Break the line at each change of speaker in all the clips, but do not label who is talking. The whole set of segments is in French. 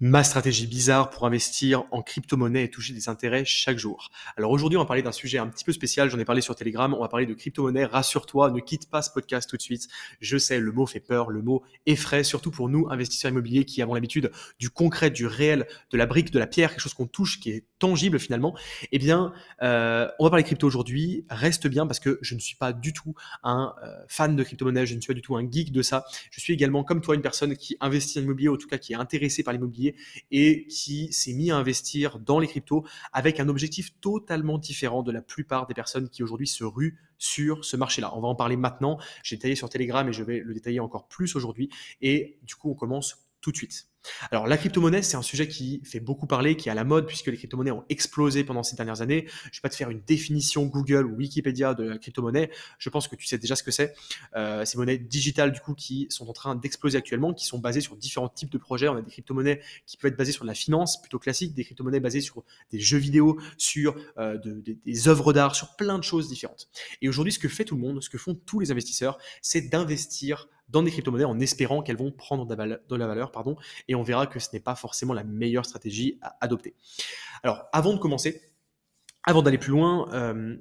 ma stratégie bizarre pour investir en crypto-monnaie et toucher des intérêts chaque jour. Alors aujourd'hui, on va parler d'un sujet un petit peu spécial, j'en ai parlé sur Telegram, on va parler de crypto-monnaie, rassure-toi, ne quitte pas ce podcast tout de suite. Je sais, le mot fait peur, le mot effraie, surtout pour nous, investisseurs immobiliers qui avons l'habitude du concret, du réel, de la brique, de la pierre, quelque chose qu'on touche, qui est tangible finalement. Eh bien, euh, on va parler crypto aujourd'hui, reste bien parce que je ne suis pas du tout un euh, fan de crypto-monnaie, je ne suis pas du tout un geek de ça. Je suis également, comme toi, une personne qui investit en immobilier, en tout cas qui est intéressée par l'immobilier et qui s'est mis à investir dans les cryptos avec un objectif totalement différent de la plupart des personnes qui aujourd'hui se ruent sur ce marché-là. On va en parler maintenant. J'ai détaillé sur Telegram et je vais le détailler encore plus aujourd'hui. Et du coup, on commence tout de suite. Alors la crypto-monnaie, c'est un sujet qui fait beaucoup parler, qui est à la mode puisque les crypto-monnaies ont explosé pendant ces dernières années. Je ne vais pas te faire une définition Google ou Wikipédia de la crypto-monnaie. Je pense que tu sais déjà ce que c'est. Euh, ces monnaies digitales du coup qui sont en train d'exploser actuellement, qui sont basées sur différents types de projets. On a des crypto-monnaies qui peuvent être basées sur la finance plutôt classique, des crypto-monnaies basées sur des jeux vidéo, sur euh, des œuvres d'art, sur plein de choses différentes. Et aujourd'hui, ce que fait tout le monde, ce que font tous les investisseurs, c'est d'investir dans des crypto-monnaies en espérant qu'elles vont prendre de la valeur, pardon, et on verra que ce n'est pas forcément la meilleure stratégie à adopter. Alors, avant de commencer, avant d'aller plus loin, euh,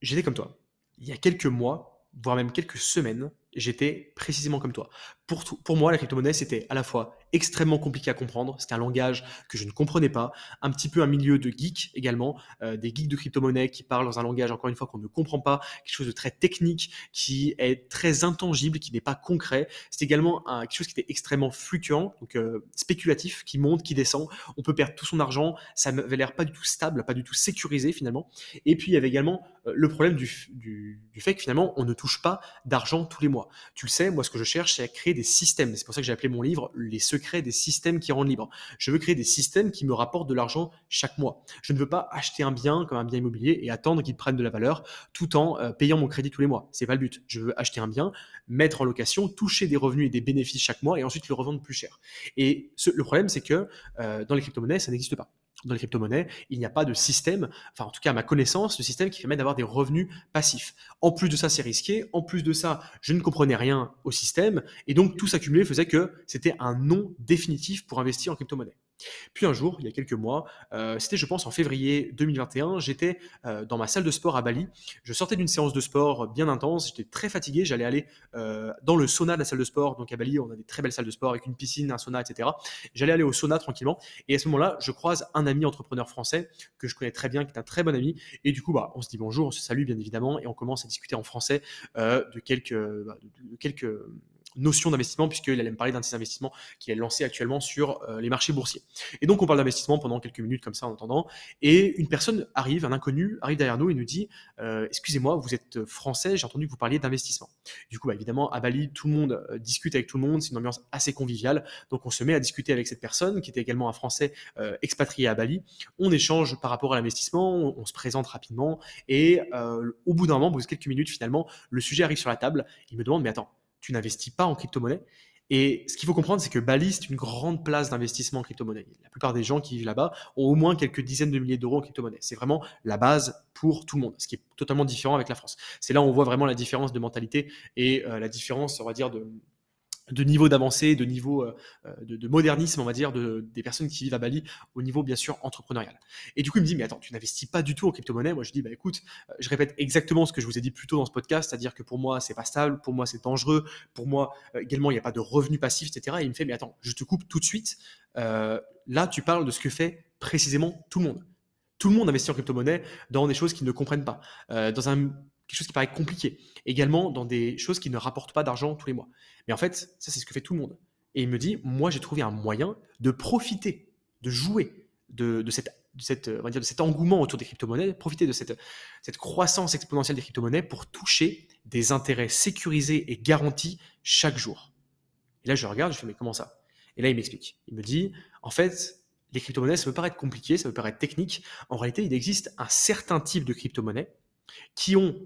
j'étais comme toi. Il y a quelques mois, voire même quelques semaines, j'étais précisément comme toi. Pour, moi, la crypto-monnaie, c'était à la fois extrêmement compliqué à comprendre, c'était un langage que je ne comprenais pas, un petit peu un milieu de geeks également, euh, des geeks de crypto-monnaie qui parlent dans un langage, encore une fois, qu'on ne comprend pas, quelque chose de très technique, qui est très intangible, qui n'est pas concret. C'est également quelque chose qui était extrêmement fluctuant, donc euh, spéculatif, qui monte, qui descend. On peut perdre tout son argent, ça n'avait l'air pas du tout stable, pas du tout sécurisé finalement. Et puis il y avait également euh, le problème du fait que finalement, on ne touche pas d'argent tous les mois. Tu le sais, moi ce que je cherche, c'est à créer des systèmes. C'est pour ça que j'ai appelé mon livre Les secrets des systèmes qui rendent libre. Je veux créer des systèmes qui me rapportent de l'argent chaque mois. Je ne veux pas acheter un bien comme un bien immobilier et attendre qu'il prenne de la valeur tout en euh, payant mon crédit tous les mois. C'est pas le but. Je veux acheter un bien, mettre en location, toucher des revenus et des bénéfices chaque mois et ensuite le revendre plus cher. Et le problème, c'est que euh, dans les crypto-monnaies, ça n'existe pas dans les crypto-monnaies, il n'y a pas de système, enfin en tout cas à ma connaissance, de système qui permet d'avoir des revenus passifs. En plus de ça, c'est risqué. En plus de ça, je ne comprenais rien au système. Et donc tout s'accumuler faisait que c'était un non définitif pour investir en crypto-monnaie. Puis un jour, il y a quelques mois, euh, c'était je pense en février 2021, j'étais euh, dans ma salle de sport à Bali. Je sortais d'une séance de sport bien intense, j'étais très fatigué, j'allais aller euh, dans le sauna de la salle de sport. Donc à Bali, on a des très belles salles de sport avec une piscine, un sauna, etc. J'allais aller au sauna tranquillement. Et à ce moment-là, je croise un ami entrepreneur français que je connais très bien, qui est un très bon ami. Et du coup, bah, on se dit bonjour, on se salue bien évidemment, et on commence à discuter en français de quelques, bah, de quelques notion d'investissement, puisqu'il allait me parler d'un de ses investissements qu'il a lancé actuellement sur euh, les marchés boursiers. Et donc, on parle d'investissement pendant quelques minutes comme ça en attendant. Et une personne arrive, un inconnu arrive derrière nous et nous dit euh, Excusez-moi, vous êtes français, j'ai entendu que vous parliez d'investissement. Du coup, bah, évidemment, à Bali, tout le monde euh, discute avec tout le monde, c'est une ambiance assez conviviale. Donc, on se met à discuter avec cette personne qui était également un français expatrié à Bali. On échange par rapport à l'investissement, on, se présente rapidement. Et au bout d'un moment, au bout de quelques minutes, finalement, le sujet arrive sur la table. Il me demande Mais attends, tu n'investis pas en crypto-monnaie. Et ce qu'il faut comprendre, c'est que Bali, c'est une grande place d'investissement en crypto-monnaie. La plupart des gens qui vivent là-bas ont au moins quelques dizaines de milliers d'euros en crypto-monnaie. C'est vraiment la base pour tout le monde, ce qui est totalement différent avec la France. C'est là où on voit vraiment la différence de mentalité et euh, la différence, on va dire, de, de niveau d'avancée, de niveau euh, euh, de, modernisme, on va dire, de, des personnes qui vivent à Bali, au niveau bien sûr entrepreneurial. Et du coup, il me dit, mais attends, tu n'investis pas du tout en crypto-monnaie. Moi, je dis, bah écoute, euh, je répète exactement ce que je vous ai dit plus tôt dans ce podcast, c'est-à-dire que pour moi, c'est pas stable, pour moi, c'est dangereux, pour moi, également, il n'y a pas de revenus passifs, etc. Et il me fait, mais attends, je te coupe tout de suite. là, tu parles de ce que fait précisément tout le monde. Tout le monde investit en crypto-monnaie dans des choses qu'ils ne comprennent pas, dans un quelque chose qui paraît compliqué. Également dans des choses qui ne rapportent pas d'argent tous les mois. Mais en fait, ça, c'est ce que fait tout le monde. Et il me dit, moi, j'ai trouvé un moyen de profiter, de jouer de, cette, de, cette, on va dire, de cet engouement autour des crypto-monnaies, profiter de cette, cette croissance exponentielle des crypto-monnaies pour toucher des intérêts sécurisés et garantis chaque jour. Et là, je regarde, je fais, mais comment ça? Et là, il m'explique. Il me dit, en fait, les crypto-monnaies, ça peut paraître compliqué, ça peut paraître technique. En réalité, il existe un certain type de crypto-monnaies qui ont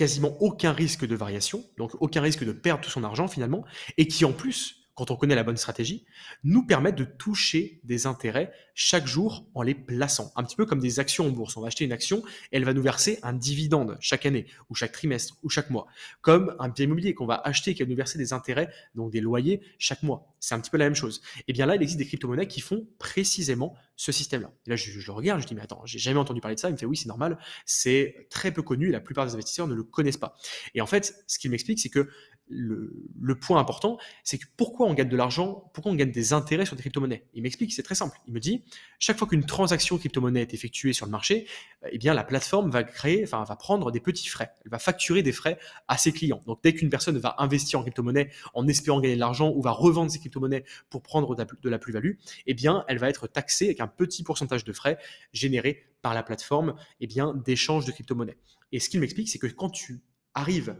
quasiment aucun risque de variation, donc aucun risque de perdre tout son argent finalement, et qui en plus quand on connaît la bonne stratégie, nous permettent de toucher des intérêts chaque jour en les plaçant. Un petit peu comme des actions en bourse. On va acheter une action et elle va nous verser un dividende chaque année, ou chaque trimestre, ou chaque mois. Comme un bien immobilier qu'on va acheter et qui va nous verser des intérêts, donc des loyers, chaque mois. C'est un petit peu la même chose. Et eh bien là, il existe des crypto-monnaies qui font précisément ce système-là. là, je, je, le regarde, je dis, mais attends, j'ai jamais entendu parler de ça. Il me fait, oui, c'est normal. C'est très peu connu et la plupart des investisseurs ne le connaissent pas. Et en fait, ce qu'il m'explique, c'est que le, point important, c'est que pourquoi on gagne de l'argent, pourquoi on gagne des intérêts sur des crypto-monnaies? Il m'explique, c'est très simple. Il me dit, chaque fois qu'une transaction crypto-monnaie est effectuée sur le marché, eh bien la plateforme va créer, enfin va prendre des petits frais. Elle va facturer des frais à ses clients. Donc dès qu'une personne va investir en crypto-monnaie en espérant gagner de l'argent ou va revendre ses crypto-monnaies pour prendre de la plus-value, eh bien elle va être taxée avec un petit pourcentage de frais générés par la plateforme eh bien d'échange de crypto-monnaies. Et ce qu'il m'explique, c'est que quand tu arrives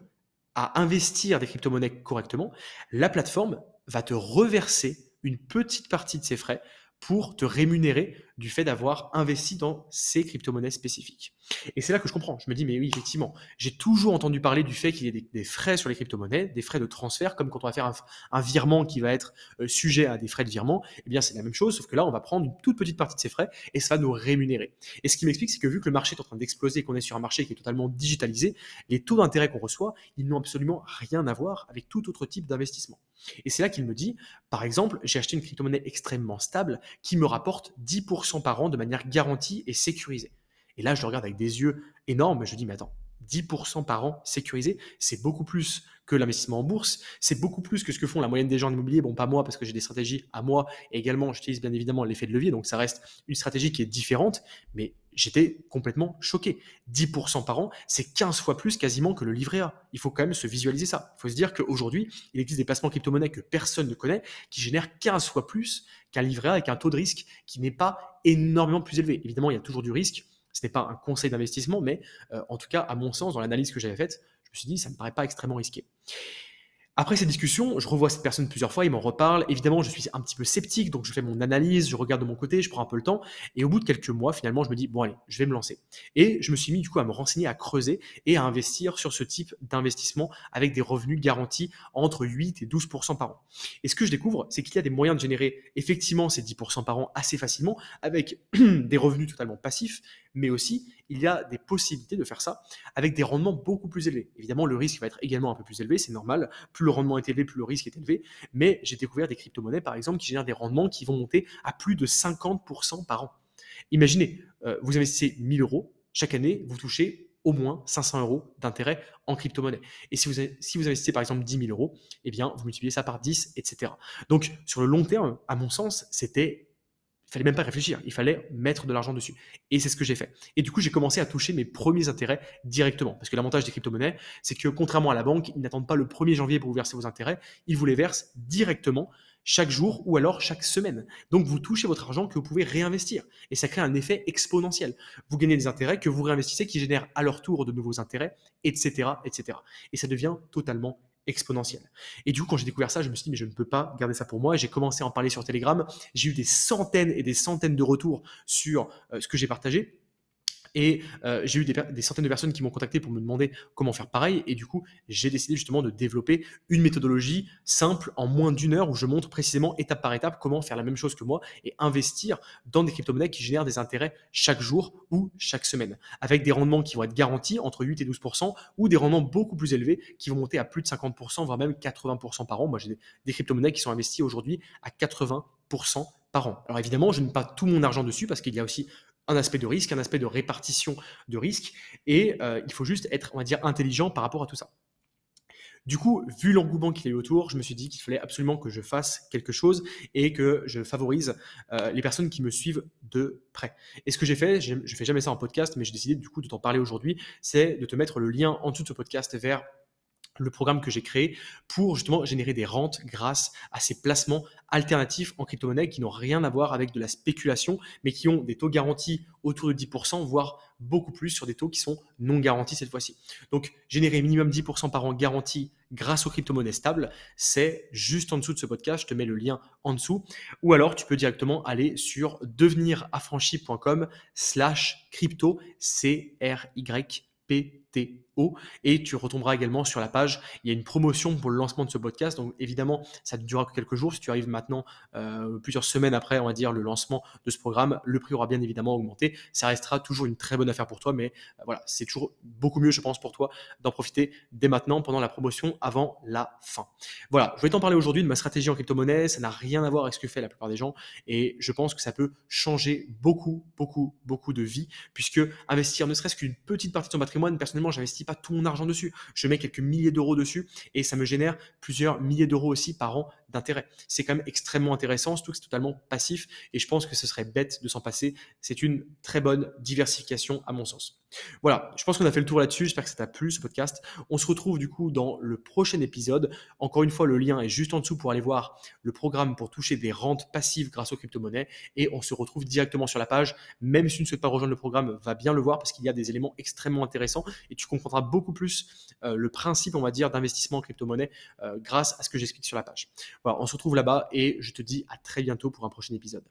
à investir des crypto-monnaies correctement, la plateforme va te reverser une petite partie de ses frais pour te rémunérer du fait d'avoir investi dans ces crypto-monnaies spécifiques. Et c'est là que je comprends. Je me dis, mais oui, effectivement, j'ai toujours entendu parler du fait qu'il y ait des, frais sur les crypto-monnaies, des frais de transfert, comme quand on va faire un, virement qui va être euh, sujet à des frais de virement. Eh bien, c'est la même chose, sauf que là, on va prendre une toute petite partie de ces frais et ça va nous rémunérer. Et ce qui m'explique, c'est que vu que le marché est en train d'exploser qu'on est sur un marché qui est totalement digitalisé, les taux d'intérêt qu'on reçoit, ils n'ont absolument rien à voir avec tout autre type d'investissement. Et c'est là qu'il me dit, par exemple, j'ai acheté une crypto-monnaie extrêmement stable qui me rapporte 10% par an de manière garantie et sécurisée. Et là, je le regarde avec des yeux énormes, je dis, mais attends, 10% par an sécurisé, c'est beaucoup plus que l'investissement en bourse, c'est beaucoup plus que ce que font la moyenne des gens en immobilier. Bon, pas moi, parce que j'ai des stratégies à moi, et également, j'utilise bien évidemment l'effet de levier, donc ça reste une stratégie qui est différente, mais j'étais complètement choqué. 10% par an, c'est 15 fois plus quasiment que le livret A. Il faut quand même se visualiser ça. Il faut se dire qu'aujourd'hui, il existe des placements crypto-monnaies que personne ne connaît, qui génèrent 15 fois plus qu'un livret A avec un taux de risque qui n'est pas énormément plus élevé. Évidemment, il y a toujours du risque. Ce n'est pas un conseil d'investissement, mais euh, en tout cas, à mon sens, dans l'analyse que j'avais faite, je me suis dit, ça ne me paraît pas extrêmement risqué. Après cette discussion, je revois cette personne plusieurs fois, il m'en reparle. Évidemment, je suis un petit peu sceptique, donc je fais mon analyse, je regarde de mon côté, je prends un peu le temps. Et au bout de quelques mois, finalement, je me dis, bon allez, je vais me lancer. Et je me suis mis du coup à me renseigner, à creuser et à investir sur ce type d'investissement avec des revenus garantis entre 8 et 12% par an. Et ce que je découvre, c'est qu'il y a des moyens de générer effectivement ces 10% par an assez facilement avec des revenus totalement passifs, mais aussi il y a des possibilités de faire ça avec des rendements beaucoup plus élevés. Évidemment, le risque va être également un peu plus élevé, c'est normal. Plus le rendement est élevé, plus le risque est élevé. Mais j'ai découvert des crypto-monnaies, par exemple, qui génèrent des rendements qui vont monter à plus de 50% par an. Imaginez, euh, vous investissez 1000 euros, chaque année, vous touchez au moins 500 euros d'intérêt en crypto-monnaie. Et si vous, si investissez par exemple 10 000 euros, eh bien, vous multipliez ça par 10, etc. Donc, sur le long terme, à mon sens, c'était il fallait même pas réfléchir, il fallait mettre de l'argent dessus. Et c'est ce que j'ai fait. Et du coup, j'ai commencé à toucher mes premiers intérêts directement. Parce que l'avantage des crypto-monnaies, c'est que contrairement à la banque, ils n'attendent pas le 1er janvier pour vous verser vos intérêts, ils vous les versent directement chaque jour ou alors chaque semaine. Donc vous touchez votre argent que vous pouvez réinvestir. Et ça crée un effet exponentiel. Vous gagnez des intérêts que vous réinvestissez qui génèrent à leur tour de nouveaux intérêts, etc. etc. Et ça devient totalement exponentielle. Et du coup, quand j'ai découvert ça, je me suis dit, mais je ne peux pas garder ça pour moi. J'ai commencé à en parler sur Telegram. J'ai eu des centaines et des centaines de retours sur euh, ce que j'ai partagé. Et euh, j'ai eu des, centaines de personnes qui m'ont contacté pour me demander comment faire pareil. Et du coup, j'ai décidé justement de développer une méthodologie simple en moins d'une heure où je montre précisément étape par étape comment faire la même chose que moi et investir dans des crypto-monnaies qui génèrent des intérêts chaque jour ou chaque semaine. Avec des rendements qui vont être garantis entre 8 et 12% ou des rendements beaucoup plus élevés qui vont monter à plus de 50% voire même 80% par an. Moi, j'ai des, crypto-monnaies qui sont investies aujourd'hui à 80% par an. Alors évidemment, je ne mets pas tout mon argent dessus parce qu'il y a aussi un aspect de risque, un aspect de répartition de risque, et euh, il faut juste être, on va dire, intelligent par rapport à tout ça. Du coup, vu l'engouement qu'il y a eu autour, je me suis dit qu'il fallait absolument que je fasse quelque chose et que je favorise euh, les personnes qui me suivent de près. Et ce que j'ai fait, je ne fais jamais ça en podcast, mais j'ai décidé du coup de t'en parler aujourd'hui, c'est de te mettre le lien en dessous de ce podcast vers le programme que j'ai créé pour justement générer des rentes grâce à ces placements alternatifs en crypto-monnaie qui n'ont rien à voir avec de la spéculation, mais qui ont des taux garantis autour de 10%, voire beaucoup plus sur des taux qui sont non garantis cette fois-ci. Donc, générer minimum 10% par an garanti grâce aux crypto-monnaies stables, c'est juste en dessous de ce podcast. Je te mets le lien en dessous. Ou alors, tu peux directement aller sur deveniraffranchi.com slash crypto, C-R-Y-P-T-O et tu retomberas également sur la page. Il y a une promotion pour le lancement de ce podcast. Donc évidemment, ça ne durera que quelques jours. Si tu arrives maintenant, euh, plusieurs semaines après, on va dire, le lancement de ce programme, le prix aura bien évidemment augmenté. Ça restera toujours une très bonne affaire pour toi, mais euh, voilà, c'est toujours beaucoup mieux, je pense, pour toi d'en profiter dès maintenant pendant la promotion avant la fin. Voilà, je vais t'en parler aujourd'hui de ma stratégie en crypto-monnaie. Ça n'a rien à voir avec ce que fait la plupart des gens et je pense que ça peut changer beaucoup, beaucoup, beaucoup de vie puisque investir ne serait-ce qu'une petite partie de ton patrimoine, j'investis pas tout mon argent dessus. Je mets quelques milliers d'euros dessus et ça me génère plusieurs milliers d'euros aussi par an d'intérêt. C'est quand même extrêmement intéressant, surtout que c'est totalement passif et je pense que ce serait bête de s'en passer. C'est une très bonne diversification à mon sens. Voilà, je pense qu'on a fait le tour là-dessus. J'espère que ça t'a plu ce podcast. On se retrouve du coup dans le prochain épisode. Encore une fois, le lien est juste en dessous pour aller voir le programme pour toucher des rentes passives grâce aux crypto-monnaies. Et on se retrouve directement sur la page. Même si tu ne souhaites pas rejoindre le programme, va bien le voir parce qu'il y a des éléments extrêmement intéressants et tu comprendras beaucoup plus euh, le principe, on va dire, d'investissement en crypto-monnaie euh, grâce à ce que j'explique sur la page. Voilà, on se retrouve là-bas et je te dis à très bientôt pour un prochain épisode.